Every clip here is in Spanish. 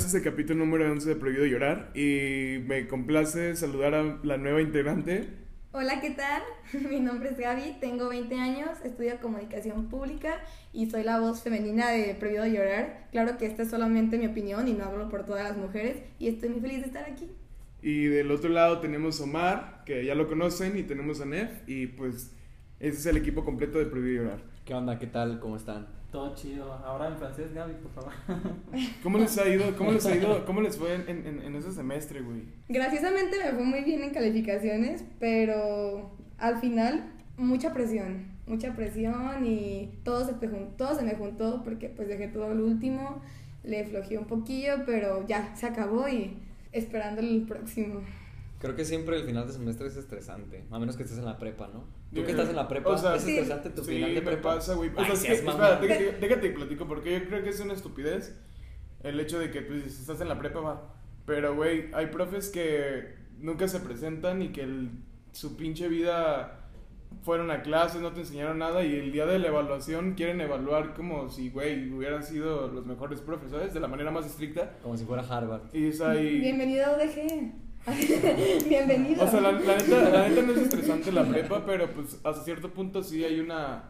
Este es el capítulo número 11 de Prohibido Llorar y me complace saludar a la nueva integrante. Hola, ¿qué tal? Mi nombre es Gaby, tengo 20 años, estudio comunicación pública y soy la voz femenina de Prohibido Llorar. Claro que esta es solamente mi opinión y no hablo por todas las mujeres y estoy muy feliz de estar aquí. Y del otro lado tenemos a Omar, que ya lo conocen, y tenemos a Nef y pues ese es el equipo completo de Prohibido Llorar. ¿Qué onda? ¿Qué tal? ¿Cómo están? Todo chido. Ahora en francés, Gaby, por favor. ¿Cómo les ha ido? ¿Cómo les ha ido? ¿Cómo les fue en, en, en ese semestre, güey? Graciosamente me fue muy bien en calificaciones, pero al final mucha presión, mucha presión y todo se, me juntó, todo se me juntó porque pues dejé todo el último, le flojeé un poquillo, pero ya se acabó y esperando el próximo. Creo que siempre el final de semestre es estresante, a menos que estés en la prepa, ¿no? Tú que estás en la prepa, o sea, ¿es sí. estresante tu Sí, final de me prepa? pasa, güey. O sea, mamón. espera, déjate, déjate y platico, porque yo creo que es una estupidez el hecho de que, pues, si estás en la prepa, va. Pero, güey, hay profes que nunca se presentan y que el- su pinche vida fueron a clases, no te enseñaron nada y el día de la evaluación quieren evaluar como si, güey, hubieran sido los mejores profes, ¿sabes? De la manera más estricta. Como si fuera Harvard. Y es ahí... Bienvenido a UDG. Bienvenido. O sea, la, la neta, la neta no es estresante la prepa, pero pues hasta cierto punto sí hay una...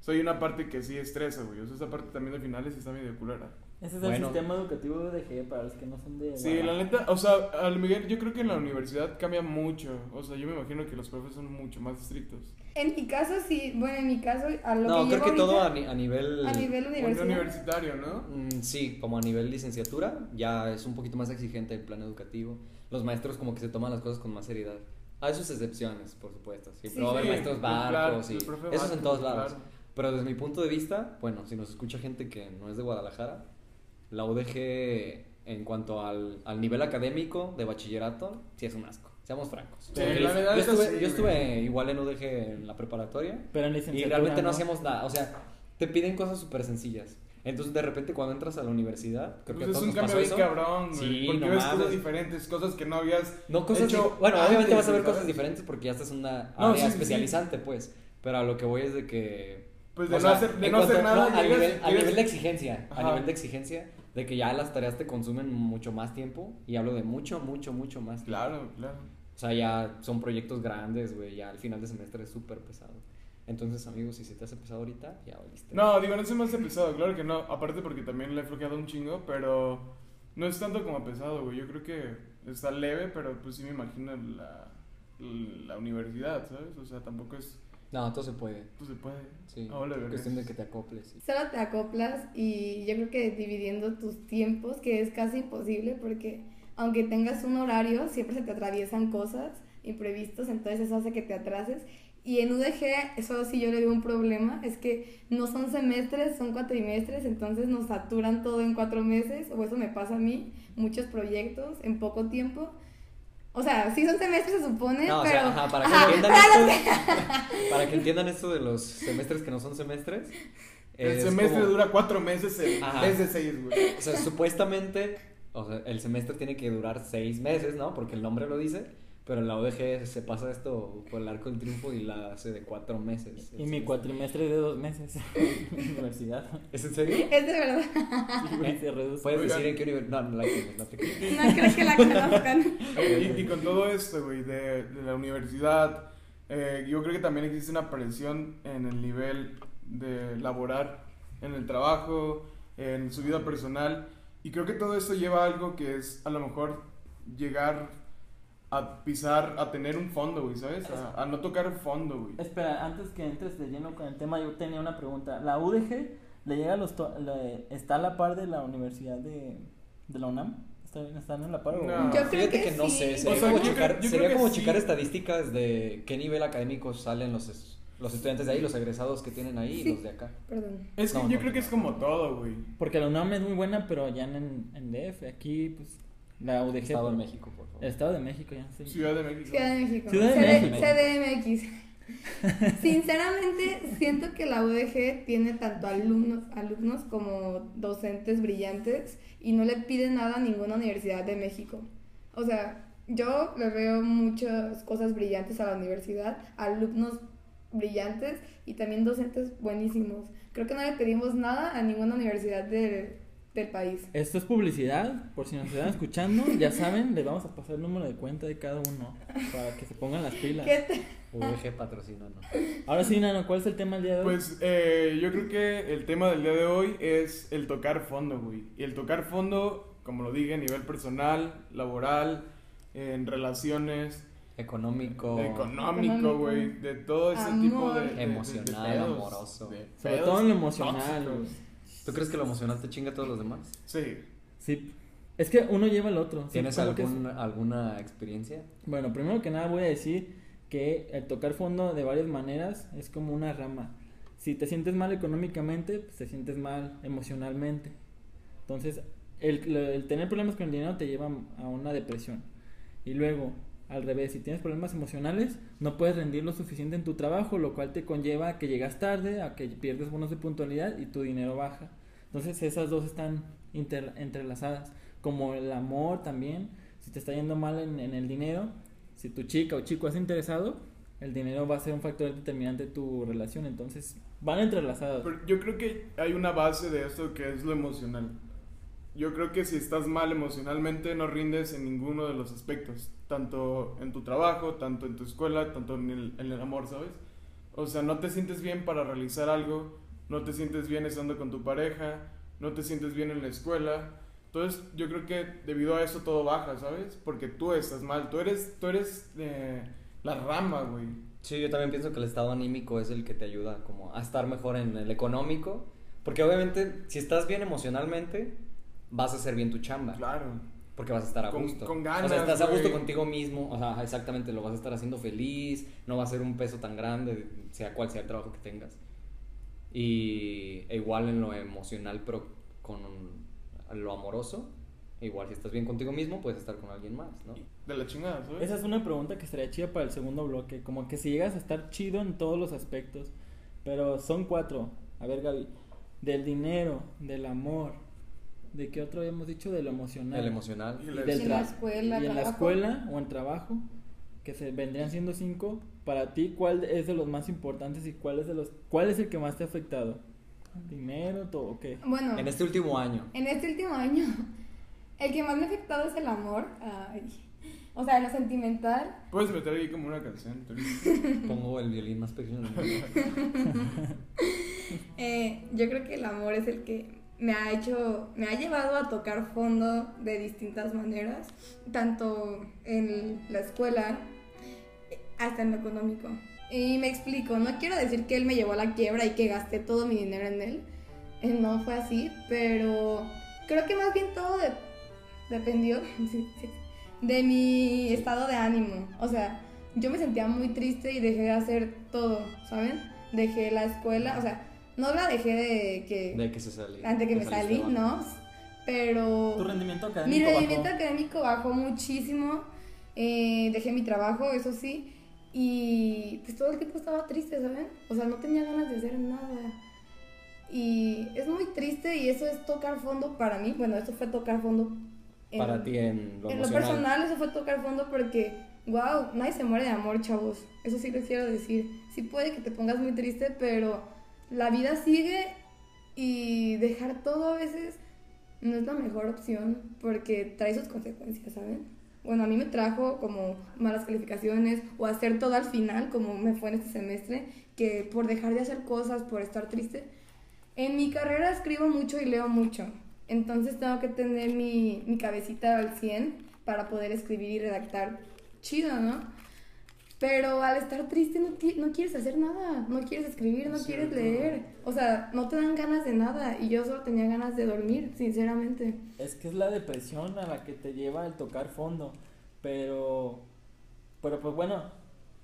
Soy una parte que sí estresa, güey. O sea, esa parte también de finales sí está medio culera. Ese es Bueno. el sistema educativo de UDG para los que no son de. Sí, la neta, o sea, al Miguel, yo creo que en la universidad cambia mucho. O sea, yo me imagino que los profes son mucho más estrictos. En mi caso sí, bueno, en mi caso a lo No, que creo llevo que todo a, ahorita, ni- a nivel... a nivel universitario, ¿no? Mm, Sí, como a nivel licenciatura, ya es un poquito más exigente el plan educativo. Los maestros como que se toman las cosas con más seriedad. Hay sus excepciones, por supuesto. Sí, Sí, pero va a haber sí. maestros barcos y eso es en todos lados. claro. Pero desde mi punto de vista, bueno, si nos escucha gente que no es de Guadalajara, la UDG en cuanto al, al nivel académico de bachillerato, sí es un asco. Seamos francos. Sí, la verdad yo es estuve, así, yo estuve igual en UDG en la preparatoria Pero en y realmente no hacíamos nada. O sea, te piden cosas súper sencillas. Entonces, de repente, cuando entras a la universidad, creo que Pues a es un cambio bien cabrón, güey. Sí, porque no ves cosas diferentes, cosas que no habías No, cosas hecho Bueno, obviamente vas a ver ¿sabes? cosas diferentes porque ya estás en una No, área sí, sí, sí. especializante, pues. Pero a lo que voy es de que. Pues de no sea, hacer, de en no hacer cuanto- nada, no, a, llegas nivel, a nivel de exigencia. Ajá. A nivel de exigencia, de que ya las tareas te consumen mucho más tiempo. Y hablo de mucho, mucho, mucho más tiempo. Claro, claro. O sea, ya son proyectos grandes, güey. Ya al final de semestre es súper pesado. Entonces, amigos, si se te hace pesado ahorita, ya valiste. No, digo, no se me hace pesado, claro que no. Aparte porque también le he floqueado un chingo, pero no es tanto como pesado, güey. Yo creo que está leve, pero pues sí me imagino la, la universidad, ¿sabes? O sea, tampoco es... No, todo se puede. Pues se puede. Sí. Ah, vergas. cuestión de que te acoples. sí. Solo te acoplas y yo creo que dividiendo tus tiempos, que es casi imposible porque aunque tengas un horario, siempre se te atraviesan cosas imprevistos, entonces eso hace que te atrases. Y en UDG, eso sí yo le veo un problema, es que no son semestres, son cuatrimestres, entonces nos saturan todo en cuatro meses, o eso me pasa a mí, muchos proyectos en poco tiempo. O sea, sí son semestres se supone, No, o pero... sea, ajá, para que Ajá, entiendan esto, para que entiendan esto de los semestres que no son semestres. El es semestre como- dura cuatro meses en vez de seis, güey. O sea, supuestamente, o sea, el semestre tiene que durar seis meses, ¿no? Porque el nombre lo dice. Pero en la UDG se pasa esto por el arco del triunfo y la hace de cuatro meses. Y mi cuatrimestre es de dos meses en universidad. ¿Es en serio? Es de verdad, Sí, güey, se reduce. Puedes Oigan. decir en qué universidad. No, no la quieres, no te creo. no creo que la conozcan. Y, y con todo esto, güey, de, de la universidad, eh, yo creo que también existe una presión en el nivel de laborar, en el trabajo, en su vida personal. Y creo que todo esto lleva a algo que es a lo mejor llegar a pisar, a tener un fondo, güey, ¿sabes? A, a no tocar fondo, güey. Espera, antes que entres de lleno con el tema, yo tenía una pregunta. ¿La UDG le llega a los to- le- está a la par de la universidad de, de la UNAM? ¿Está, ¿Están en la par? o- No. Yo creo Fíjate que que, no sí. sé, O sería sea, como, checar, creo- yo sería creo que como sí. checar estadísticas de qué nivel académico salen los, es- los estudiantes de ahí, los egresados que tienen ahí Sí. y los de acá. Perdón. Es que No, yo no, creo que no. es como todo, güey. Porque la UNAM es muy buena, pero ya en, en DF. Aquí, pues, la UDG. Estado pues, México, por favor. Estado de México, ya sé. Ciudad de México. Ciudad de México. Ciudad de CD México. CDMX. Sinceramente, siento que la UDG tiene tanto alumnos, alumnos como docentes brillantes y no le pide nada a ninguna universidad de México. O sea, yo le veo muchas cosas brillantes a la universidad, alumnos brillantes y también docentes buenísimos. Creo que no le pedimos nada a ninguna universidad de, del país. Esto es publicidad, por si nos están escuchando, ya saben, les vamos a pasar el número de cuenta de cada uno para que se pongan las pilas. ¿Qué te- VG patrocina, ¿no? Ahora sí, Nano, ¿cuál es el tema del día de hoy? Pues eh, yo creo que el tema del día de hoy es el tocar fondo, güey. Y el tocar fondo, como lo dije, a nivel personal, laboral, en relaciones, Económico. económico, güey. De todo ese Amor. tipo de, Emocional, de pedos, amoroso. de Sobre todo en lo emocional, güey. ¿Tú crees que lo emocional te chinga a todos los demás? Sí. Sí. Es que uno lleva el otro. ¿Tienes es- algún, alguna experiencia? Bueno, primero que nada voy a decir que el tocar fondo de varias maneras es como una rama. Si te sientes mal económicamente, pues te sientes mal emocionalmente. Entonces, el tener problemas con el dinero te lleva a una depresión. Y luego, al revés, si tienes problemas emocionales, no puedes rendir lo suficiente en tu trabajo, lo cual te conlleva a que llegas tarde, a que pierdes bonos de puntualidad y tu dinero baja. Entonces, esas dos están entrelazadas. Como el amor también, si te está yendo mal en, en el dinero, si tu chica o chico es interesado, el dinero va a ser un factor determinante de tu relación. Entonces, van entrelazadas. Pero yo creo que hay una base de esto que es lo emocional. Yo creo que si estás mal emocionalmente no rindes en ninguno de los aspectos, tanto en tu trabajo, tanto en tu escuela, tanto en el, en el amor, ¿sabes? O sea, no te sientes bien para realizar algo, no te sientes bien estando con tu pareja, no te sientes bien en la escuela. Entonces, yo creo que debido a eso todo baja, ¿sabes? Porque tú estás mal, tú eres, tú eres eh, la rama, güey. Sí, yo también pienso que el estado anímico es el que te ayuda como a estar mejor en el económico. Porque obviamente, si estás bien emocionalmente, vas a hacer bien tu chamba. Claro. Porque vas a estar a Con- gusto. con O sea, ganas, estás a gusto contigo mismo. O sea, exactamente, lo vas a estar haciendo feliz. No va a ser un peso tan grande, sea cual sea el trabajo que tengas. Y e igual en lo emocional, pero con lo amoroso. Igual si estás bien contigo mismo, puedes estar con alguien más, ¿no? De la chingada, ¿sabes? Esa es una pregunta que estaría chida para el segundo bloque. Como que si llegas a estar chido en todos los aspectos. Pero son cuatro. A ver, Gaby. Del dinero, del amor. ¿De qué otro habíamos dicho? De lo emocional. El emocional. Y Y la- del En la escuela, Y en la escuela o en trabajo. Que se vendrían siendo cinco. Para ti, ¿cuál es de los más importantes y cuál es, de los, cuál es el que más te ha afectado? ¿Dinero? ¿Todo? ¿O qué? Bueno, En este último año. en este último año, el que más me ha afectado es el amor. Ay. O sea, lo sentimental. Puedes meter ahí como una canción. Pongo el violín más pequeño. Eh, yo creo que el amor es el que me ha hecho, me ha llevado a tocar fondo de distintas maneras, tanto en la escuela hasta en lo económico. Y me explico, no quiero decir que él me llevó a la quiebra y que gasté todo mi dinero en él. Eh, No fue así, pero creo que más bien todo de- dependió de mi estado de ánimo. O sea, yo me sentía muy triste y dejé de hacer todo, ¿saben? Dejé la escuela, o sea, no la dejé de que De que se salí. antes que me salí, ¿no? Pero Tu rendimiento mi académico rendimiento bajó. académico bajó muchísimo. eh, dejé mi trabajo, eso sí. Y pues todo el tiempo estaba triste, ¿saben? O sea, no tenía ganas de hacer nada. Y es muy triste y eso es tocar fondo para mí. Bueno, esto fue tocar fondo. en- Para ti en lo en lo personal eso fue tocar fondo porque, wow, nadie se muere de amor, chavos. Eso sí les quiero decir. Sí puede que te pongas muy triste, pero la vida sigue y dejar todo a veces no es la mejor opción porque trae sus consecuencias, ¿saben? Bueno, a mí me trajo como malas calificaciones o hacer todo al final, como me fue en este semestre, que por dejar de hacer cosas, por estar triste. En mi carrera escribo mucho y leo mucho, entonces tengo que tener mi, mi cabecita al 100 para poder escribir y redactar chido, ¿no? Pero al estar triste no, no quieres hacer nada, no quieres escribir, no Es quieres cierto. leer, o sea, no te dan ganas de nada y yo solo tenía ganas de dormir, sinceramente. Es que es la depresión a la que te lleva el tocar fondo. Pero, pero pues bueno,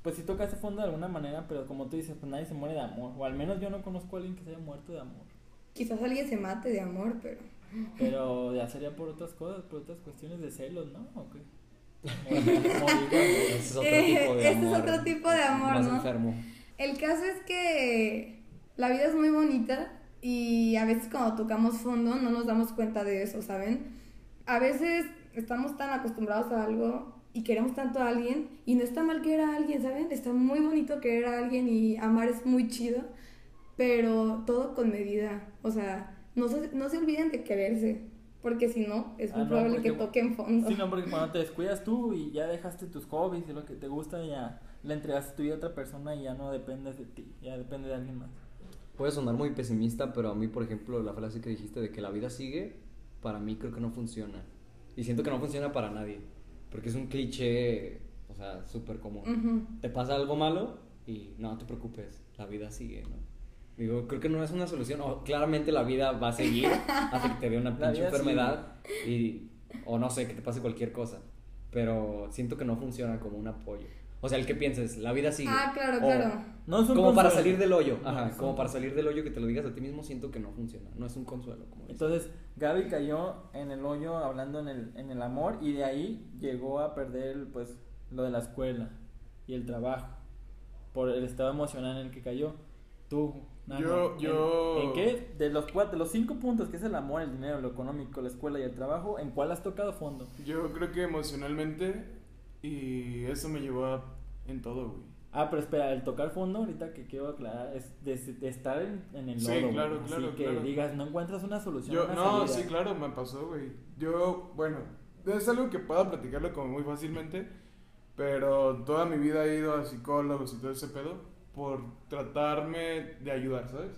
pues sí tocaste fondo de alguna manera, pero como tú dices, pues nadie se muere de amor. O al menos yo no conozco a alguien que se haya muerto de amor. Quizás alguien se mate de amor, pero... Pero ya sería por otras cosas, por otras cuestiones de celos, ¿no? ¿O qué? Amor. Ese es otro Eh, tipo de ese es amor. otro tipo de amor, Más ¿no? enfermo. El caso es que la vida es muy bonita y a veces cuando tocamos fondo no nos damos cuenta de eso, ¿saben? A veces estamos tan acostumbrados a algo y queremos tanto a alguien y no está mal querer a alguien, ¿saben? Está muy bonito querer a alguien y amar es muy chido, pero todo con medida. O sea, no se, no se olviden de quererse, porque si no, es Ah, muy no, probable porque- que toquen fondo. Sí, no, porque cuando te descuidas tú y ya dejaste tus hobbies y lo que te gusta, ya le entregaste tu vida a otra persona y ya no dependes de ti, ya depende de alguien más. Puede sonar muy pesimista, pero a mí, por ejemplo, la frase que dijiste de que la vida sigue, para mí creo que no funciona. Y siento que no funciona para nadie. Porque es un cliché, o sea, súper común. Ujú. Te pasa algo malo y no te preocupes, la vida sigue, ¿no? Digo, creo que no es una solución. O, claramente la vida va a seguir hasta que te dé una pinche enfermedad y, o no sé, que te pase cualquier cosa. Pero siento que no funciona como un apoyo. O sea, el que pienses, la vida sigue. Ah, claro, O- claro. No es un como para consuelo. salir del hoyo, No, ajá, es como un- para salir del hoyo que te lo digas a ti mismo, siento que no funciona, no es un consuelo, como. Entonces, Gaby cayó en el hoyo hablando en el, en el amor y de ahí llegó a perder pues lo de la escuela y el trabajo por el estado emocional en el que cayó. Tú, Nano, Yo- ¿en- yo- ¿en, qué? De los cuatro, de los cinco puntos que es el amor, el dinero, lo económico, la escuela y el trabajo, ¿en cuál has tocado fondo? Yo creo que emocionalmente y eso me llevó a, en todo, güey. Ah, pero espera, el tocar fondo, ahorita que quiero aclarar, es de, de estar en, en el Sí, lodo. güey. claro, Así claro, que claro. digas, no encuentras una solución. Yo, una no, salida. sí, claro, me pasó, güey. Yo, bueno, es algo que puedo platicarlo como muy fácilmente, pero toda mi vida he ido a psicólogos y todo ese pedo por tratarme de ayudar, ¿sabes?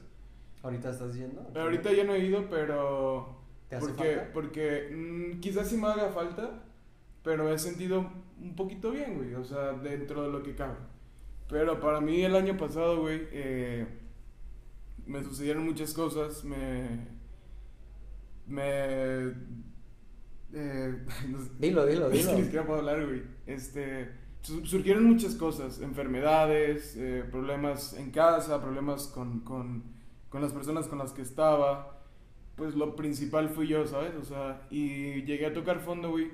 ¿Ahorita estás yendo? Ahorita ya no he ido, pero... ¿Te hace porque, falta? Porque mm, quizás sí me haga falta, pero me he sentido un poquito bien, güey, o sea, dentro de lo que cabe. Pero para mí el año pasado, güey, eh, me sucedieron muchas cosas, me... Me... Eh, no sé, Dilo, dilo, es que dilo. ni siquiera puedo hablar, güey. Este, surgieron muchas cosas, enfermedades, eh, problemas en casa, problemas con, con, con las personas con las que estaba. Pues lo principal fui yo, ¿sabes? O sea, y llegué a tocar fondo, güey,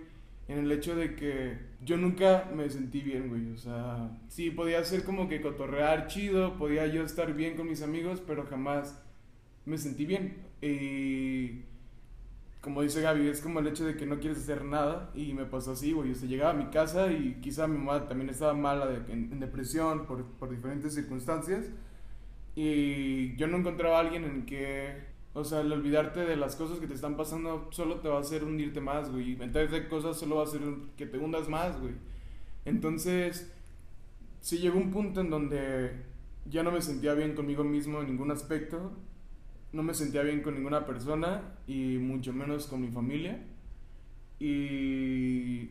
en el hecho de que yo nunca me sentí bien, güey. O sea, sí, podía ser como que cotorrear chido, podía yo estar bien con mis amigos, pero jamás me sentí bien. Y como dice Gaby, es como el hecho de que no quieres hacer nada y me pasó así, güey. O sea, llegaba a mi casa y quizá mi mamá también estaba mala, de- en, en depresión por, por diferentes circunstancias y yo no encontraba a alguien en que, o sea, el olvidarte de las cosas que te están pasando solo te va a hacer hundirte más, güey. Inventarte cosas solo va a hacer que te hundas más, güey. Entonces, sí llegó un punto en donde ya no me sentía bien conmigo mismo en ningún aspecto no me sentía bien con ninguna persona y mucho menos con mi familia. Y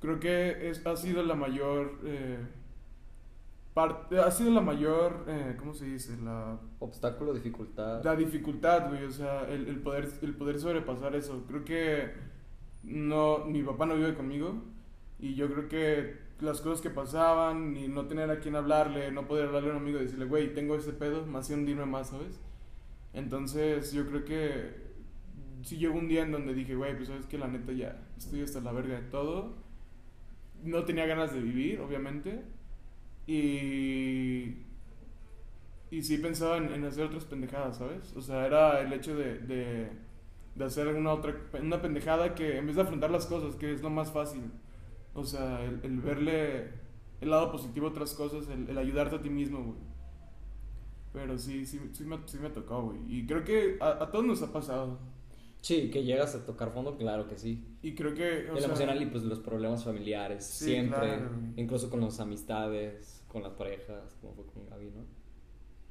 creo que es, ha sido la mayor eh, parte, ha sido la mayor, eh, ¿cómo se dice? La, Obstáculo, dificultad. la dificultad, güey, o sea, el, el poder, el poder sobrepasar eso. Creo que no, mi papá no vive conmigo y yo creo que las cosas que pasaban y no tener a quien hablarle, no poder hablarle a un amigo y decirle, güey, tengo ese pedo, me hacía hundirme más, ¿sabes? Entonces yo creo que sí llegó un día en donde dije, güey, pues sabes que la neta ya estoy hasta la verga de todo. No tenía ganas de vivir, obviamente. Y... Y sí pensaba en, hacer otras pendejadas, ¿sabes? O sea, era el hecho de, de, de hacer una otra una pendejada que en vez de afrontar las cosas, que es lo más fácil. O sea, el, el verle el lado positivo a otras cosas, el, el ayudarte a ti mismo, güey. Pero sí, sí, sí me, sí me tocó, güey. Y creo que a, a todos nos ha pasado. Sí, que llegas a tocar fondo, claro que sí. Y creo que... o el sea, emocional y pues los problemas familiares, Sí, siempre, claro. incluso con las amistades, con las parejas, como fue con Gaby, ¿no?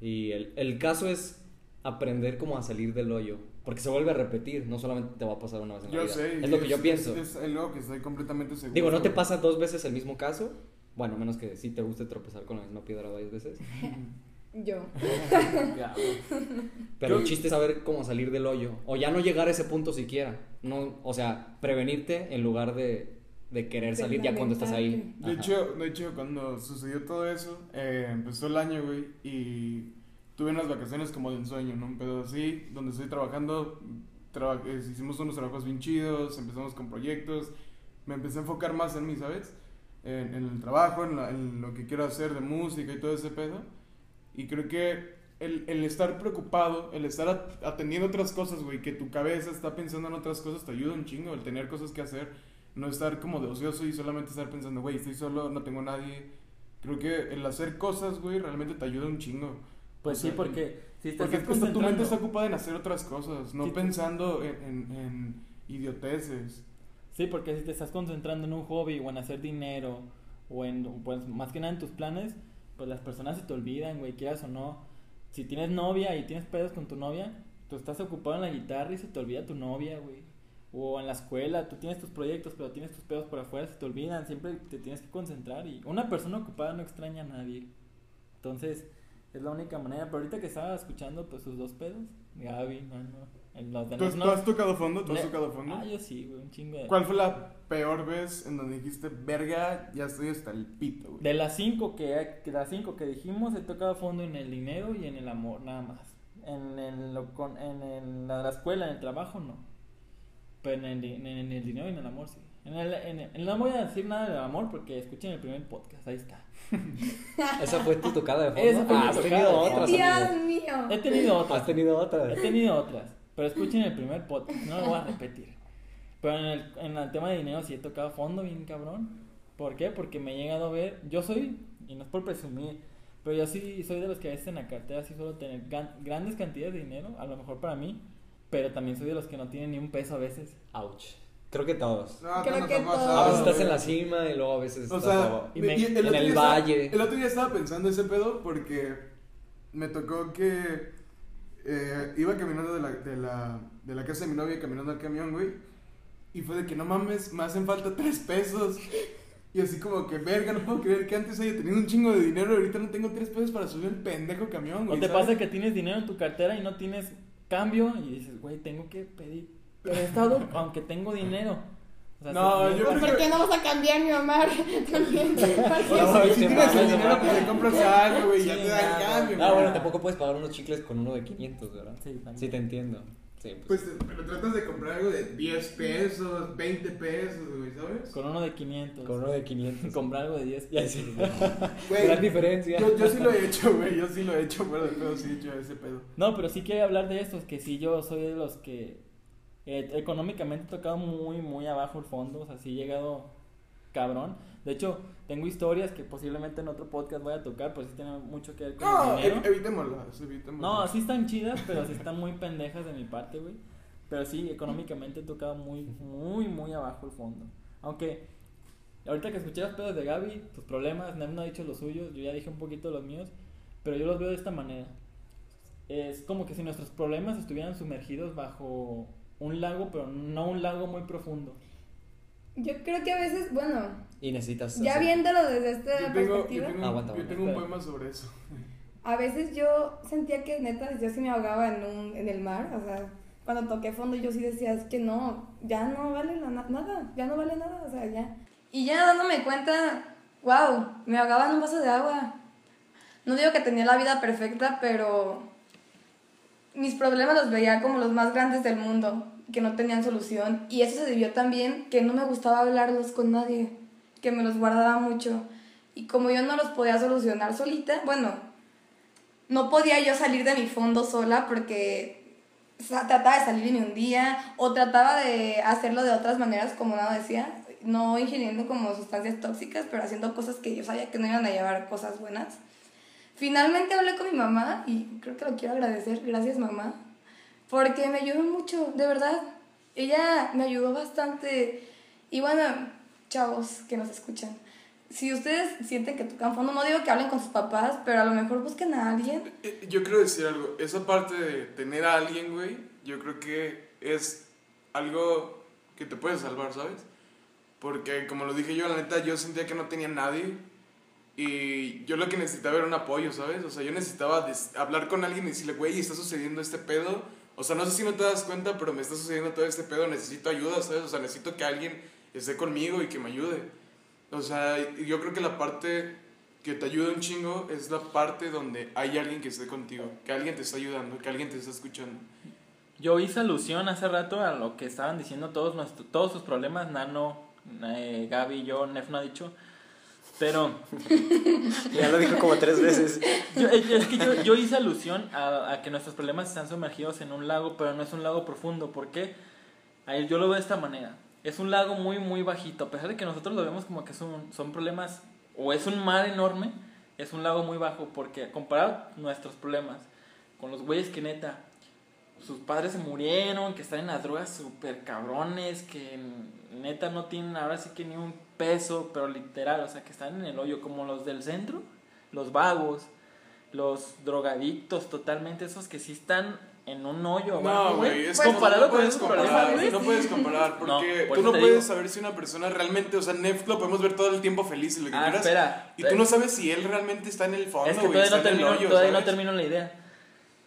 Y el, el caso es aprender como a salir del hoyo, porque se vuelve a repetir, no solamente te va a pasar una vez en la Yo vida. sé. es lo que yo pienso. Es, es algo que estoy completamente seguro. Digo, ¿no te pasa dos veces el mismo caso? Bueno, menos que sí te guste tropezar con la misma piedra varias veces. Yo. Pero Yo- el chiste es saber cómo salir del hoyo. O ya no llegar a ese punto siquiera. No, o sea, prevenirte en lugar de, de querer salir ya cuando estás ahí. De hecho, de hecho, cuando sucedió todo eso, eh, empezó el año, güey, y tuve unas vacaciones como de ensueño, ¿no? Un pedo así, donde estoy trabajando, traba- eh, hicimos unos trabajos bien chidos, empezamos con proyectos, me empecé a enfocar más en mí, ¿sabes? En, en el trabajo, en, la- en lo que quiero hacer de música y todo ese pedo. Y creo que el, el estar preocupado, el estar at- atendiendo otras cosas, güey, que tu cabeza está pensando en otras cosas, te ayuda un chingo, el tener cosas que hacer, no estar como de ocioso y solamente estar pensando, güey, estoy solo, no tengo nadie. Creo que el hacer cosas, güey, realmente te ayuda un chingo. Pues O sí, porque Si te Porque estás tu mente está ocupada en hacer otras cosas, no pensando en, en, en idioteces. Sí, porque si te estás concentrando en un hobby o en hacer dinero o en, pues más que nada en tus planes, pues las personas se te olvidan, güey, quieras o no. Si tienes novia y tienes pedos con tu novia, tú estás ocupado en la guitarra y se te olvida tu novia, güey. O en la escuela, tú tienes tus proyectos, pero tienes tus pedos por afuera, se te olvidan, siempre te tienes que concentrar y una persona ocupada no extraña a nadie. Entonces, es la única manera. Pero ahorita que estaba escuchando, pues sus dos pedos, Gaby, no, no. en Los de ¿Tú, tú has tocado fondo? ¿Tú has tocado fondo? Ah, yo sí, güey, un chingo de. ¿Cuál fue la peor vez en donde dijiste, verga, ya estoy hasta el pito, güey? De las cinco que, que las cinco que dijimos, he tocado fondo en el dinero y en el amor, nada más. En, el, lo con- en, el- la, la escuela, en el trabajo, no. Pero en el, en el- en el dinero y en el amor, sí. En el, en el- no voy a decir nada del amor porque escuchen el primer podcast, ahí está. Esa fue tu tocada de fondo. Esa fue mi Ah, has tocada tenido de otras, Dios amigo. mío. He tenido otras. Has tenido He otras. tenido otras, pero escuchen el primer podcast, no lo voy a repetir. Pero en el, en el tema de dinero sí he tocado fondo bien cabrón. ¿Por qué? Porque me he llegado a ver, yo soy, y no es por presumir, pero yo sí soy de los que a veces en la cartera sí suelo tener gan- grandes cantidades de dinero, a lo mejor para mí, pero también soy de los que no tienen ni un peso a veces. Ouch. Creo que todos. No, Creo que todos. A veces estás en la cima y luego a veces O estás sea, abajo. Y me- y el en el día estaba- valle. el otro día estaba pensando ese pedo porque me tocó que eh, iba caminando de la, de, la, de la casa de mi novia, caminando al camión, güey. Y fue de que no mames, me hacen falta tres pesos. Y así como que, verga, no puedo creer que antes haya tenido un chingo de dinero y ahorita no tengo tres pesos para subir el pendejo camión, ¿O güey. te ¿sabes? pasa que tienes dinero en tu cartera y no tienes cambio y dices, güey, tengo que pedir prestado aunque tengo dinero? O sea, No, yo ¿Por creo qué no vas a cambiar mi mamá? También. No, si tienes el dinero, no pues te compras algo, güey, y ya te dan nada. cambio, Ah, güey. bueno, tampoco puedes pagar unos chicles con uno de 500, ¿verdad? Sí, también. Sí, te entiendo. Sí, pues. Pues, pero tratas de comprar algo de 10 pesos, 20 pesos, güey, ¿sabes? Con uno de 500. Con uno de 500. Comprar algo de 10 Ya pesos, sí. güey. Gran diferencia. Yo, yo sí lo he hecho, güey, yo sí lo he hecho, pero sí he hecho ese pedo. No, pero sí quiero hablar de esto, que sí yo soy de los que eh, económicamente he tocado muy, muy abajo el fondo, o sea, sí he llegado cabrón. De hecho, tengo historias que posiblemente en otro podcast voy a tocar, pues sí tienen mucho que ver con No, el dinero. ev- evitémoslas, evitémoslas. No, sí están chidas, pero sí están muy pendejas de mi parte, güey. Pero sí, económicamente he tocado muy, muy, muy abajo el fondo. Aunque, ahorita que escuché las pedas de Gaby, tus problemas, Nem no ha dicho los suyos, yo ya dije un poquito los míos, pero yo los veo de esta manera. Es como que si nuestros problemas estuvieran sumergidos bajo un lago, pero no un lago muy profundo. Yo creo que a veces, bueno, Y necesitas. ya hacer- viéndolo desde esta Yo tengo, yo perspectiva, tengo, un- Aguanta, yo tengo un poema sobre eso. a veces yo sentía que neta yo sí me ahogaba en, un, en el mar, o sea, cuando toqué fondo yo sí decía, es que no, ya no vale la na- nada, ya no vale nada, o sea, ya. Y ya dándome cuenta, wow, me ahogaba en un vaso de agua. No digo que tenía la vida perfecta, pero mis problemas los veía como los más grandes del mundo, que no tenían solución. Y eso se debió también que no me gustaba hablarlos con nadie, que me los guardaba mucho. Y como yo no los podía solucionar solita, bueno, no podía yo salir de mi fondo sola porque trataba de salirme un día o trataba de hacerlo de otras maneras, como nada decía, no ingiriendo como sustancias tóxicas, pero haciendo cosas que yo sabía que no iban a llevar cosas buenas. Finalmente hablé con mi mamá y creo que lo quiero agradecer, gracias mamá, porque me ayudó mucho, de verdad. Ella me ayudó bastante. Y bueno, chavos que nos escuchan, si ustedes sienten que tocan fondo, no digo que hablen con sus papás, pero a lo mejor busquen a alguien. Eh, Yo quiero decir algo, esa parte de tener a alguien, güey, yo creo que es algo que te puede salvar, ¿sabes? Porque como lo dije yo, la neta, yo sentía que no tenía nadie y yo lo que necesitaba era un apoyo, ¿sabes? O sea, yo necesitaba hablar con alguien y decirle, güey, está sucediendo este pedo. O sea, no sé si no te das cuenta, pero me está sucediendo todo este pedo, necesito ayuda, ¿sabes? O sea, necesito que alguien esté conmigo y que me ayude. O sea, yo creo que la parte que te ayuda un chingo es la parte donde hay alguien que esté contigo, que alguien te está ayudando, que alguien te está escuchando. Yo hice alusión hace rato a lo que estaban diciendo todos nuestros, todos sus problemas, Nano, eh, Gaby, yo, Nef no ha dicho. Pero Ya lo dijo como tres veces. yo, es que yo, yo hice alusión a, a que nuestros problemas están sumergidos en un lago, pero no es un lago profundo. ¿Por qué? Ahí yo lo veo de esta manera. Es un lago muy, muy bajito. A pesar de que nosotros lo vemos como que son, son problemas, o es un mar enorme, es un lago muy bajo, porque comparado nuestros problemas con los güeyes que neta, sus padres se murieron, que están en las drogas súper cabrones, que neta no tienen ahora sí que ni un peso, pero literal, o sea, que están en el hoyo, como los del centro, los vagos, los drogadictos totalmente, esos que sí están en un hoyo. No, güey, es Pues, comparado no con puedes comparar, problemas, no puedes comparar, No, porque por tú no puedes digo. saber si una persona realmente, o sea, Nef lo podemos ver todo el tiempo feliz y lo que Ah, quieras, espera. y tú no sabes si él realmente está en el fondo, Es que todavía, no está en el termino, hoyo, todavía no termino la idea.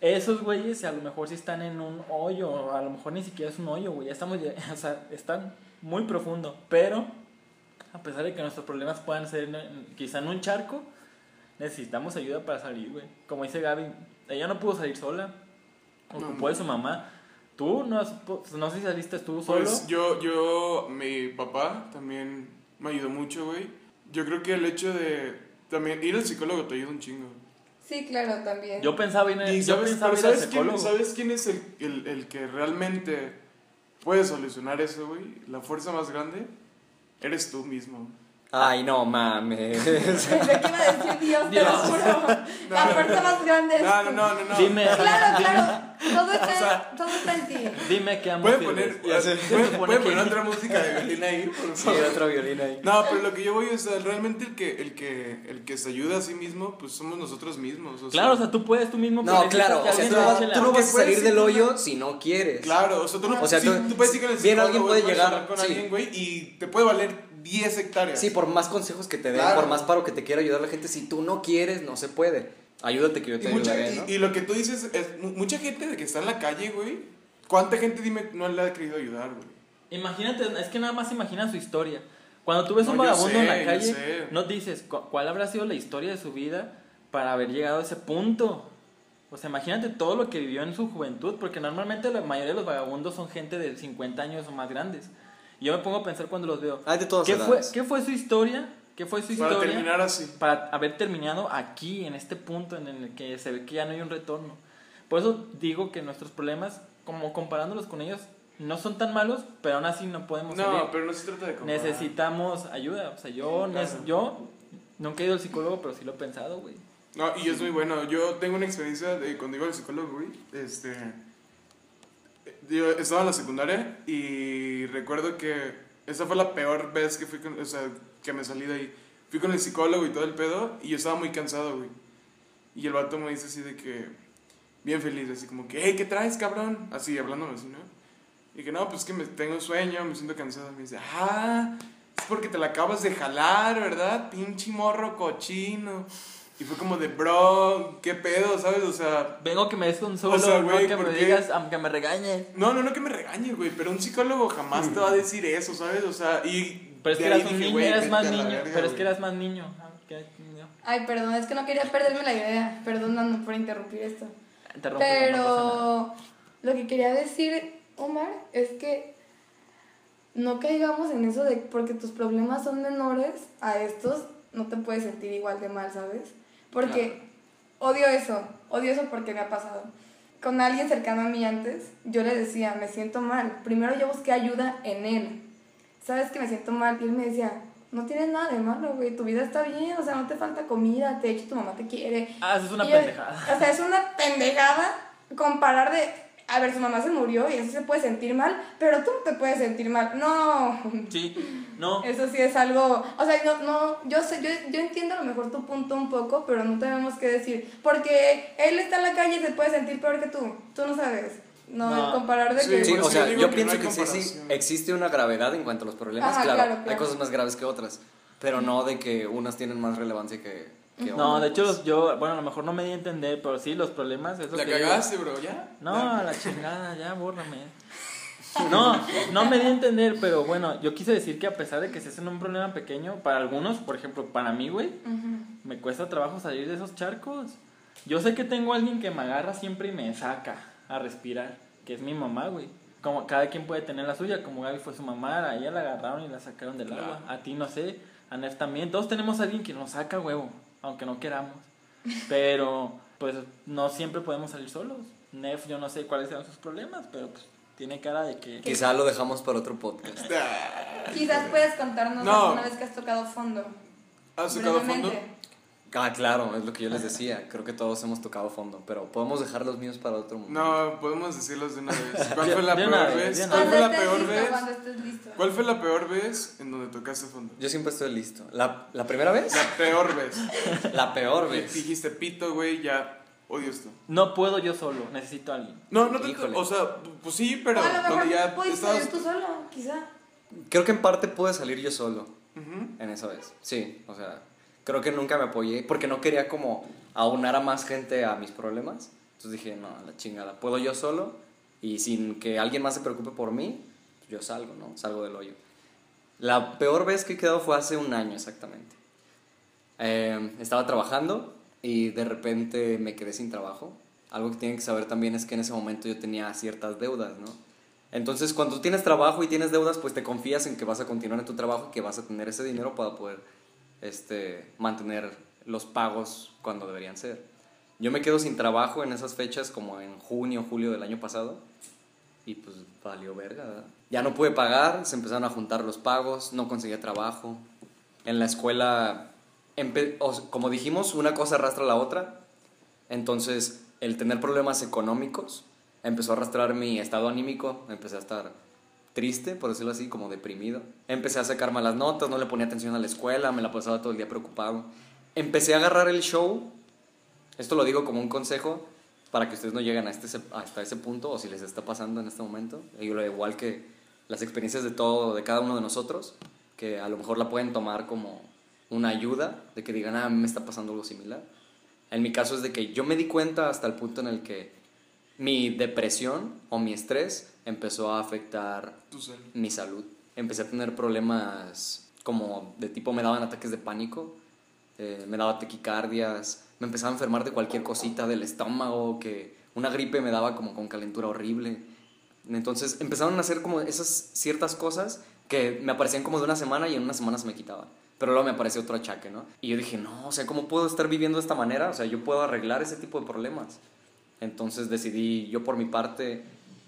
Esos güeyes a lo mejor sí están en un hoyo, a lo mejor ni siquiera es un hoyo, güey. Ya estamos, o sea, están muy profundo. Pero, a pesar de que nuestros problemas puedan ser quizá en un charco, necesitamos ayuda para salir, güey. Como dice Gaby, ella no pudo salir sola. Ocupó de su mamá. Tú no, has no sé si saliste tú solo. Pues yo, yo, mi papá también me ayudó mucho, güey. Yo creo que el hecho de también ir al psicólogo te ayuda un chingo. Sí, claro, también. Yo pensaba ir, Y yo sabes, pensaba pero ir ¿sabes, quién. ¿sabes quién es el, el, el que realmente puede solucionar eso, güey? La fuerza más grande eres tú mismo. Ay, no mames. Pensé que iba a decir Dios, te lo Dios. juro. La fuerza más grande es No, tú. no, no, no. no. Dime, Claro, claro. Todo está, O sea- todo está en ti. dime que amo Pueden poner, ya sé, Se pueden, pueden poner otra música de violín ahí, por Sí, favor. otro violín ahí. No, pero lo que yo voy es, o sea, realmente el que, el que, el que se ayuda a sí mismo, pues somos nosotros mismos. o sea, Claro, o sea, tú puedes tú mismo. No, claro, o sea, tú no, vas, te tú no eche vas a puedes salir ir del hoyo una- si no quieres. Claro, o sea, tú no O sea, sí, tú- tú puedes ir con el bien, alguien puede llegar, con sí. alguien, güey, y te puede valer 10 hectáreas. Sí, por más consejos que te den, Claro. por más paro que te quiera ayudar la gente, si tú no quieres, no se puede. Ayúdate que yo y, te mucha- ayudaré, y- ¿no? y lo que tú dices es, mu- mucha gente de que está en la calle, güey, ¿cuánta gente, dime, no le ha querido ayudar, güey? Imagínate, es que nada más imagina su historia. Cuando tú ves un No, yo vagabundo en sé, la yo calle, no dices cu- cuál habrá sido la historia de su vida para haber llegado a ese punto. O sea, imagínate todo lo que vivió en su juventud, porque normalmente la mayoría de los vagabundos son gente de 50 años o más grandes. Y yo me pongo a pensar cuando los veo. Hay de todas ¿Qué fue. ¿Qué fue su historia? ¿Qué fue su Para historia? terminar así. para haber terminado aquí, en este punto en el que se ve que ya no hay un retorno. Por eso digo que nuestros problemas, como comparándolos con ellos, no son tan malos, pero aún así no podemos salir. No, pero no se trata de comparar. Necesitamos ayuda. O sea, yo, yo nunca he ido al psicólogo, pero sí lo he pensado, güey. No, y es muy bueno. Yo tengo una experiencia de cuando iba al psicólogo, güey. Este. Yo estaba en la secundaria y recuerdo que esa fue la peor vez que fui o sea, que me salí de ahí. Fui con el psicólogo y todo el pedo y yo estaba muy cansado, güey. Y el vato me dice así de que, bien feliz, así como que, hey, ¿qué traes, cabrón? Así, hablándome así, ¿no? Y que no, pues que me tengo sueño, me siento cansado. Me dice, ah, es porque te la acabas de jalar, ¿verdad? Pinche morro cochino. Y fue como de, bro, ¿qué pedo, sabes? O sea, Vengo que me des consuelo, O sea, no que me digas, aunque me regañes. no, no, no que me regañes, güey, pero un psicólogo jamás te va a decir eso, ¿sabes? O sea, y. Pero es que eras un dije, niño, güey, eras más niño. verga, pero es güey. que eras más niño. Ah. Ay, perdón, es que no quería perderme la idea. Perdóname por interrumpir esto. No. Pero lo que quería decir, Omar, es que no caigamos en eso de porque tus problemas son menores a estos, no te puedes sentir igual de mal, ¿sabes? Porque odio eso, odio eso porque me ha pasado. Con alguien cercano a mí antes, yo le decía, me siento mal. Primero yo busqué ayuda en él. ¿Sabes que me siento mal? Y él me decía, no tienes nada de malo, güey, tu vida está bien, o sea, no te falta comida, te hecho, tu mamá te quiere. Ah, eso es una yo- pendejada. O sea, es una pendejada comparar de, a ver, su mamá se murió y eso se puede sentir mal, pero tú no te puedes sentir mal. No, Sí, no. eso sí es algo, o sea, no, no yo sé, yo, yo entiendo a lo mejor tu punto un poco, pero no tenemos que decir, porque él está en la calle y se puede sentir peor que tú, tú no sabes. No, No. el comparar de Sí, que... Sí, o sea, yo yo, digo que pienso no que sí, sí, existe una gravedad en cuanto a los problemas, Ajá, claro, claro, hay claro. cosas más graves que otras, pero no de que unas tienen más relevancia que, No, de hecho, pues. los- yo, bueno, a lo mejor no me di a entender, pero sí, los problemas es lo La que cagaste, bro, ¿ya? No, a la chingada, ya, bórrame. No, no me di a entender, pero bueno, yo quise decir que a pesar de que se hacen un problema pequeño, para algunos, por ejemplo, para mí, güey, me cuesta trabajo salir de esos charcos. Yo sé que tengo a alguien que me agarra siempre y me saca a respirar, que es mi mamá, güey. Como cada quien puede tener la suya, como Gaby fue su mamá, a ella la agarraron y la sacaron del agua. A ti no sé, a Nef también. Todos tenemos a alguien que nos saca huevo, aunque no queramos. Pero, pues, no siempre podemos salir solos. Nef, yo no sé cuáles sean sus problemas, pero pues tiene cara de que... Quizá lo dejamos para otro podcast. Quizás puedes contarnos No. alguna vez que has tocado fondo. ¿Has tocado fondo? Ah, claro, es lo que yo les decía. Creo que todos hemos tocado fondo, pero podemos dejar los míos para otro momento. No, podemos decirlos de una vez. ¿Cuál fue la peor vez, ¿Cuál Cuando fue la estés peor listo, vez? cuando estés listo. ¿Cuál fue la peor vez en donde tocaste fondo? Yo siempre estoy listo. ¿La, la primera vez? La peor vez. La peor vez. Dijiste pito, güey, ya odio esto. No puedo yo solo, necesito a alguien. No, no te. O sea, pues sí, pero a lo donde ya puedes estabas. salir tú solo, quizá. Creo que en parte pude salir yo solo Ujú. en esa vez. Sí, o sea, creo que nunca me apoyé porque no quería como aunar a más gente a mis problemas. Entonces dije, no, la chingada, puedo yo solo y sin que alguien más se preocupe por mí, yo salgo, ¿no? Salgo del hoyo. La peor vez que he quedado fue hace un año exactamente. Eh, estaba trabajando y de repente me quedé sin trabajo. Algo que tienen que saber también es que en ese momento yo tenía ciertas deudas, ¿no? Entonces, cuando tienes trabajo y tienes deudas, pues te confías en que vas a continuar en tu trabajo y que vas a tener ese dinero para poder este, mantener los pagos cuando deberían ser. Yo me quedo sin trabajo en esas fechas como en junio, julio del año pasado y pues valió verga, ¿verdad? Ya no pude pagar, se empezaron a juntar los pagos, no conseguía trabajo. En la escuela, como dijimos, una cosa arrastra a la otra. Entonces, el tener problemas económicos empezó a arrastrar mi estado anímico, empecé a estar triste, por decirlo así, como deprimido. Empecé a sacar malas notas, no le ponía atención a la escuela, me la pasaba todo el día preocupado. Empecé a agarrar el show, esto lo digo como un consejo para que ustedes no lleguen a este, hasta ese punto o si les está pasando en este momento. Igual que las experiencias de todo, de cada uno de nosotros, que a lo mejor la pueden tomar como una ayuda, de que digan, ah, me está pasando algo similar. En mi caso es de que yo me di cuenta hasta el punto en el que mi depresión o mi estrés empezó a afectar salud. mi salud. Empecé a tener problemas como de tipo me daban ataques de pánico, eh, me daba taquicardias, me empezaba a enfermar de cualquier cosita del estómago, que una gripe me daba como con calentura horrible. Entonces empezaron a hacer como esas ciertas cosas que me aparecían como de una semana y en una semana se me quitaban. Pero luego me apareció otro achaque, ¿no? Y yo dije, no, o sea, ¿cómo puedo estar viviendo de esta manera? O sea, yo puedo arreglar ese tipo de problemas. Entonces decidí yo por mi parte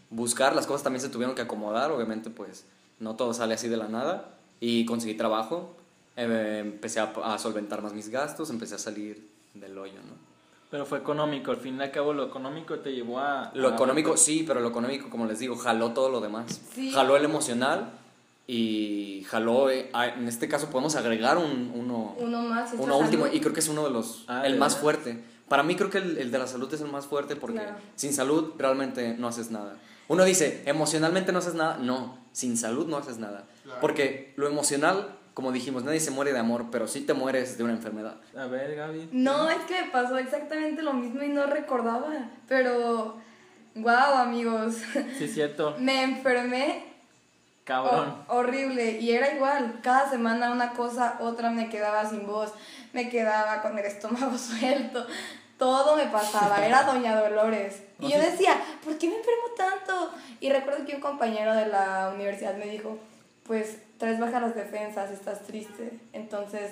buscar, las cosas también se tuvieron que acomodar, obviamente pues no todo sale así de la nada y conseguí trabajo, eh, empecé a, a solventar más mis gastos, empecé a salir del hoyo, ¿no? Pero fue económico, al fin y al cabo lo económico te llevó a... Lo a- económico, sí, pero lo económico, como les digo, jaló todo lo demás. Sí. Jaló el emocional y jaló, eh, en este caso podemos agregar un, uno, Uno más. uno último y creo que es uno de los, Ah, el ¿de más verdad? fuerte. Para mí creo que el, el de la salud es el más fuerte porque Claro. sin salud realmente no haces nada. Uno dice, emocionalmente no haces nada. No, sin salud no haces nada. Claro. Porque lo emocional, como dijimos, nadie se muere de amor, pero sí te mueres de una enfermedad. A ver, Gaby. No, es que me pasó exactamente lo mismo y no recordaba. Pero, wow, amigos. Sí, es cierto. Me enfermé Cabrón. Hor- horrible. Y era igual. Cada semana una cosa, otra me quedaba sin voz. Me quedaba con el estómago suelto. Todo me pasaba. Era Doña Dolores. Y yo decía, ¿por qué me enfermo tanto? Y recuerdo que un compañero de la universidad me dijo, pues traes bajas las defensas, estás triste. Entonces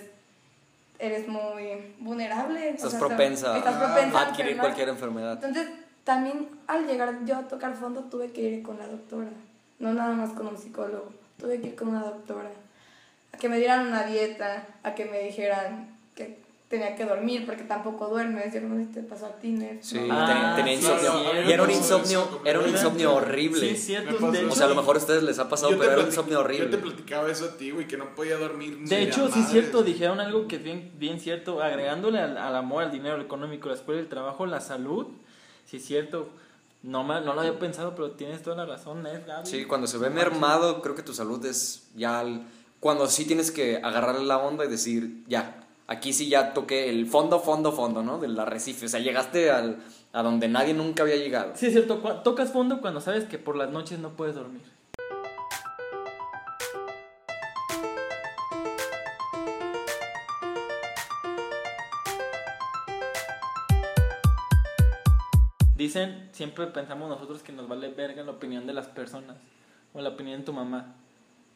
eres muy vulnerable. o Estás sea, propensa estás propensa a adquirir enfermar". cualquier enfermedad. Entonces, también al llegar yo a tocar fondo tuve que ir con la doctora, no nada más con un psicólogo, tuve que ir con una doctora, a que me dieran una dieta, a que me dijeran que tenía que dormir porque tampoco duermes, yo no sé si te pasó a ti, Ned, Sí, ¿no? Ah, tenía, tenía sí, insomnio. sí, y era un sí, insomnio, sí, era un sí, insomnio Sí, horrible. es cierto. O hecho, sea, a lo mejor a ustedes les ha pasado, pero era un insomnio Yo te horrible. platicaba eso a ti, güey, que no podía dormir. De hecho, sí es cierto, dijeron algo que es bien, bien cierto, agregándole al, al amor, al dinero, al económico, la escuela, el trabajo, la salud, sí es cierto. No, me- no lo había pensado, pero tienes toda la razón, Ned, Gaby. Sí, cuando se ve mermado, creo que tu salud es ya... al- Cuando sí tienes que agarrarle la onda y decir, ya, aquí sí ya toqué el fondo, fondo, fondo, ¿no? Del arrecife. O sea, llegaste al, a donde nadie nunca había llegado. Sí, es cierto, tocas fondo cuando sabes que por las noches no puedes dormir. Dicen, siempre pensamos nosotros que nos vale verga la opinión de las personas o la opinión de tu mamá,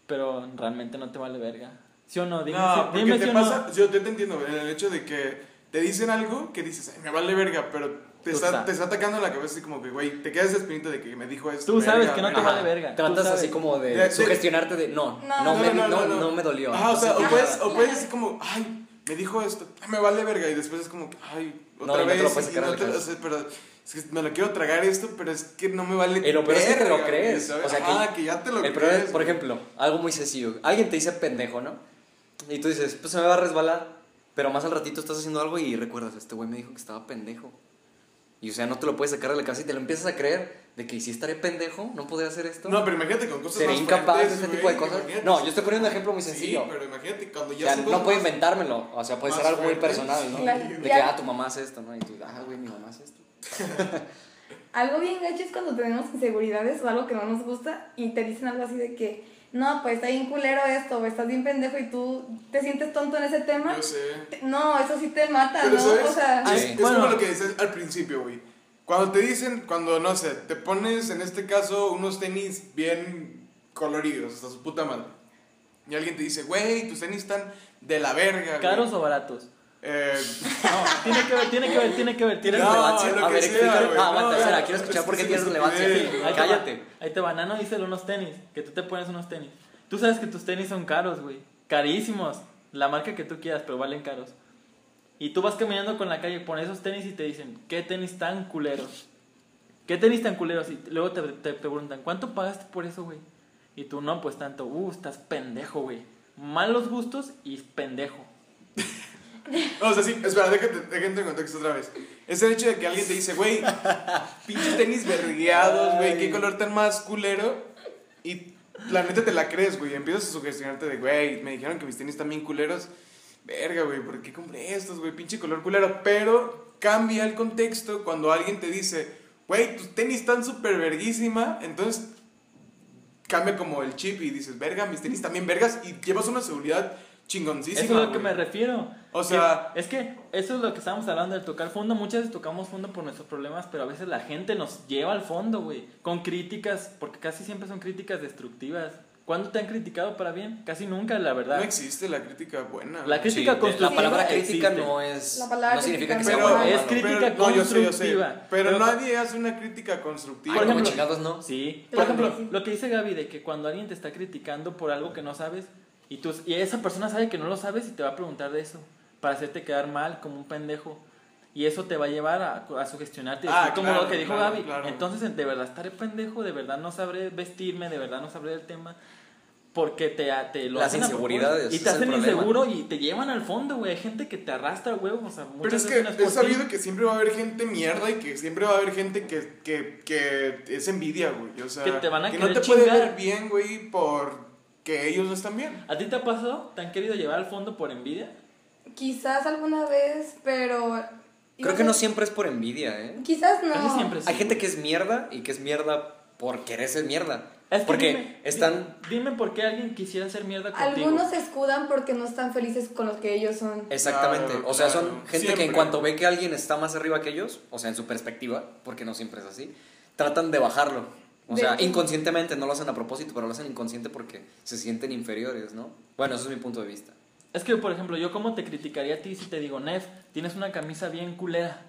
pero realmente no te vale verga. ¿Sí o no? Dime, No, si- dime te o pasa, no. yo te entiendo, el hecho de que te dicen algo que dices, "Ay, me vale verga, pero te está, te está atacando en la cabeza así como que, güey, te quedas esa espinita de que me dijo esto. Tú sabes verga, que no te verga". vale verga. Tratas así como de, De- sugestionarte de, no, no, No, me, no, no, me dolió. Ajá, o sea, o puedes, o puedes decir como, ay, me dijo esto, "Ay, me vale verga. Y después es como, ay, No, otra y no te vez. lo puedes y sacar no de la te- cabeza. O sea, pero es que me lo quiero tragar esto, pero es que no me vale peor es que te lo crees. O sea, que, Ajá, que ya te lo el crees. problema por ejemplo, algo muy sencillo. Alguien te dice pendejo, ¿no? Y tú dices, pues se me va a resbalar. Pero más al ratito estás haciendo algo y recuerdas, este güey me dijo que estaba pendejo. Y o sea, no te lo puedes sacar de la cabeza y te lo empiezas a creer de que si estaré pendejo, no podría hacer esto. No, pero imagínate con cosas Seré más incapaz de güey, tipo de cosas. No, yo estoy poniendo un ejemplo muy sencillo. Sí, pero imagínate cuando O ya sea, son no puedo inventármelo. O sea, puede ser algo muy personal, ¿no? Claro. De que, ah, tu mamá hace esto, ¿no? Y tú, ah, güey, mi mamá hace esto. Algo bien gacho es cuando tenemos inseguridades o algo que no nos gusta y te dicen algo así de que, no, pues está bien culero esto, o estás bien pendejo y tú te sientes tonto en ese tema. Yo sé. te- No, eso sí te mata, Pero ¿no? ¿sabes? O sea, es, es Bueno. como lo que dices al principio, güey. Cuando te dicen, cuando, no sé, te pones, en este caso, unos tenis bien coloridos, hasta su puta madre. Y alguien te dice, güey, tus tenis están de la verga, güey". ¿Caros o baratos? Eh, No, tiene que ver, tiene que ver, tiene que ver. Tiene ¿Tiene No, relevancia? lo A ver, sea, explícale. Ah, aguanta, No, espera, quiero escuchar es por qué que tiene es relevancia. Ahí te Cállate. Ahí te va, Nano dice unos tenis, que tú te pones unos tenis. Tú sabes que tus tenis son caros, güey. Carísimos. La marca que tú quieras, pero valen caros. Y tú vas caminando con la calle, pones esos tenis y te dicen, ¿qué tenis tan culeros? ¿Qué tenis tan culeros? Y luego te, te preguntan, ¿cuánto pagaste por eso, güey? Y tú, no, pues tanto. Uh, estás pendejo, güey. Malos gustos y pendejo. o sea, sí, espera, déjate, déjate en contexto otra vez. Es el hecho de que alguien te dice, güey, pinches tenis vergueados, güey, qué color tan más culero. Y la neta te la crees, güey. Empiezas a sugestionarte de, güey, me dijeron que mis tenis están bien culeros. Verga, güey, ¿por qué compré estos, güey? Pinche color culero. Pero cambia el contexto cuando alguien te dice, güey, tus tenis están súper verguísima. Entonces cambia como el chip y dices, verga, mis tenis también vergas. Y llevas una seguridad chingoncísima. Eso es a lo que me refiero. O sea- Que- es que eso es lo que estábamos hablando del tocar fondo. Muchas veces tocamos fondo por nuestros problemas, pero a veces la gente nos lleva al fondo, güey. Con críticas, porque casi siempre son críticas destructivas. ¿Cuándo te han criticado para bien? Casi nunca, la verdad. No existe la crítica buena. La crítica Sí, constructiva La palabra crítica existe. no es. La palabra no significa que sea Pero, buena. es crítica pero- no, yo sé, yo sé. constructiva. Pero, Pero- nadie hace una crítica constructiva. Por como ejemplo- chingados no. Sí. Por ejemplo, lo que dice Gaby de que cuando alguien te está criticando por algo que no sabes y, tú, y esa persona sabe que no lo sabes y te va a preguntar de eso para hacerte quedar mal como un pendejo. Y eso te va a llevar a, a sugestionarte, Ah, como claro, lo que dijo claro, Gaby. claro. Entonces, de verdad estaré pendejo, de verdad no sabré vestirme, de verdad no sabré el tema. Porque te, te lo Las hacen a inseguridades. Y te hacen inseguro y te llevan al fondo, güey. Hay gente que te arrastra, güey. O sea, muchas Pero es veces no que por es sabido que siempre va a haber gente mierda y que siempre va a haber gente que, que, que es envidia, güey. O sea, Que te van a no querer te puede chingar. ver bien, güey, porque ellos no están bien. ¿A ti te ha pasado? ¿Te han querido llevar al fondo por envidia? quizás alguna vez, pero... Creo que no siempre es por envidia, ¿eh? Quizás no. Casi siempre sí. Hay gente que es mierda y que es mierda por querer ser mierda. Es que Porque dime, están. di- Dime por qué alguien quisiera hacer mierda contigo. Algunos se escudan porque no están felices con lo que ellos son. Exactamente. Claro, o sea, claro. son gente que Siempre. en cuanto ve que alguien está más arriba que ellos, o sea, en su perspectiva, porque no siempre es así, tratan de bajarlo. O De sea, inconscientemente, no lo hacen a propósito, pero lo hacen inconsciente porque se sienten inferiores, ¿no? Bueno, eso es mi punto de vista. Es que, por ejemplo, yo como te criticaría a ti si te digo, Nef, tienes una camisa bien culera.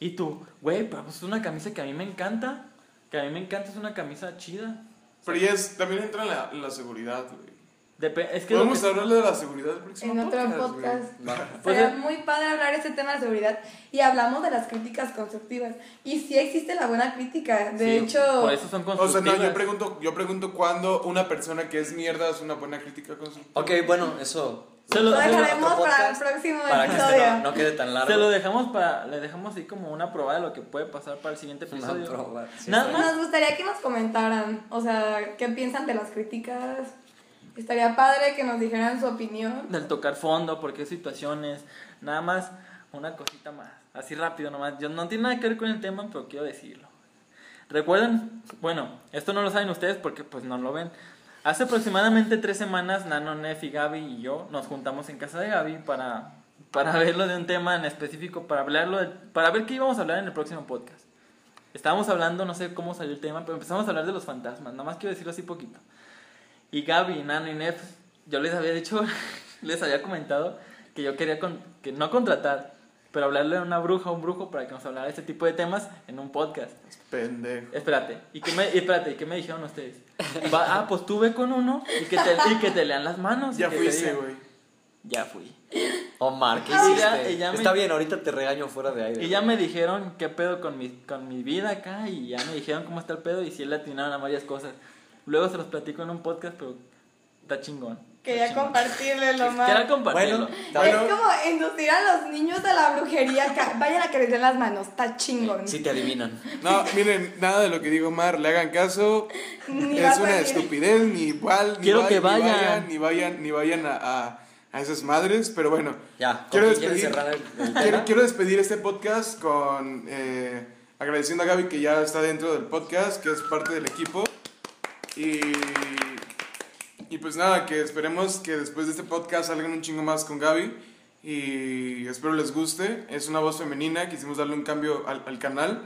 Y tú, güey, pero pues es una camisa que a mí me encanta. Que a mí me encanta, es una camisa chida. Pero ya es, también entra en la, en la seguridad, güey. Depe- es que Podemos que- hablarle de la seguridad del próximo En otro podcast. Va. Pues, Sería muy padre hablar este tema de seguridad y hablamos de las críticas constructivas. Y sí existe la buena crítica. De sí, hecho, Por eso son O sea, constructivas. no, yo pregunto, yo pregunto cuándo una persona que es mierda es una buena crítica constructiva. Ok, bueno, eso. Se lo- lo dejaremos para el próximo Para que episodio. este no, no quede tan largo. Se lo dejamos para, le dejamos así como una probada de lo que puede pasar para el siguiente Una episodio. prueba, sí, Nada más. Nos gustaría que nos comentaran, o sea, qué piensan de las críticas. Estaría padre que nos dijeran su opinión. Del tocar fondo, por qué situaciones. Nada más, una cosita más. Así rápido nomás. Yo no tiene nada que ver con el tema, pero quiero decirlo. Recuerden, bueno, esto no lo saben ustedes porque pues no lo ven. Hace aproximadamente tres semanas, Nano, Nef y Gaby y yo nos juntamos en casa de Gaby para, para verlo de un tema en específico, para hablarlo, de- para ver qué íbamos a hablar en el próximo podcast. Estábamos hablando, no sé cómo salió el tema, pero empezamos a hablar de los fantasmas. Nada más quiero decirlo así poquito. Y Gaby, Nano y Nef, yo les había dicho, les había comentado que yo quería con- que no contratar, pero hablarle a una bruja o un brujo para que nos hablara de este tipo de temas en un podcast. Pendejo. Espérate, ¿y qué me, y espérate, ¿y qué me dijeron ustedes? Va- ah, pues tú ve con uno y que te, y que te lean las manos. Ya fuiste, güey. ya fui. Omar, ¿qué Y ya- hiciste? y ya me- Está bien, ahorita te regaño fuera de aire. Y ya me dijeron qué pedo con mi, con mi vida acá y ya me dijeron cómo está el pedo y si le atinaron a varias cosas. Luego se los platico en un podcast, pero está chingón. Quería compartirle lo más. Quería compartirlo. Bueno, Es como inducir a los niños a la brujería. Vayan a que les den las manos, está chingón. Si te adivinan. No, miren, nada de lo que digo Mar, le hagan caso. Ni es una estupidez, ni igual, ni, Quiero va- que ni vayan. Ni vayan, ni vayan a, a, a esas madres, pero bueno. Ya, ¿con quiero despedir, cerrar el- el quiero, tema? quiero despedir este podcast con eh, agradeciendo a Gaby que ya está dentro del podcast, que es parte del equipo. Y, y pues nada, que esperemos que después de este podcast salgan un chingo más con Gaby. Y espero les guste. Es una voz femenina, quisimos darle un cambio al, al canal.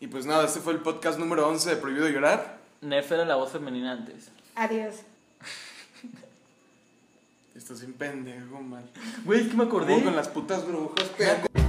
Y pues nada, este fue el podcast número 11 de Prohibido Llorar. Nef era la voz femenina antes. Adiós. Estás bien pendejo, mal. Güey, que me acordé. Como con las putas brujas, pendejo.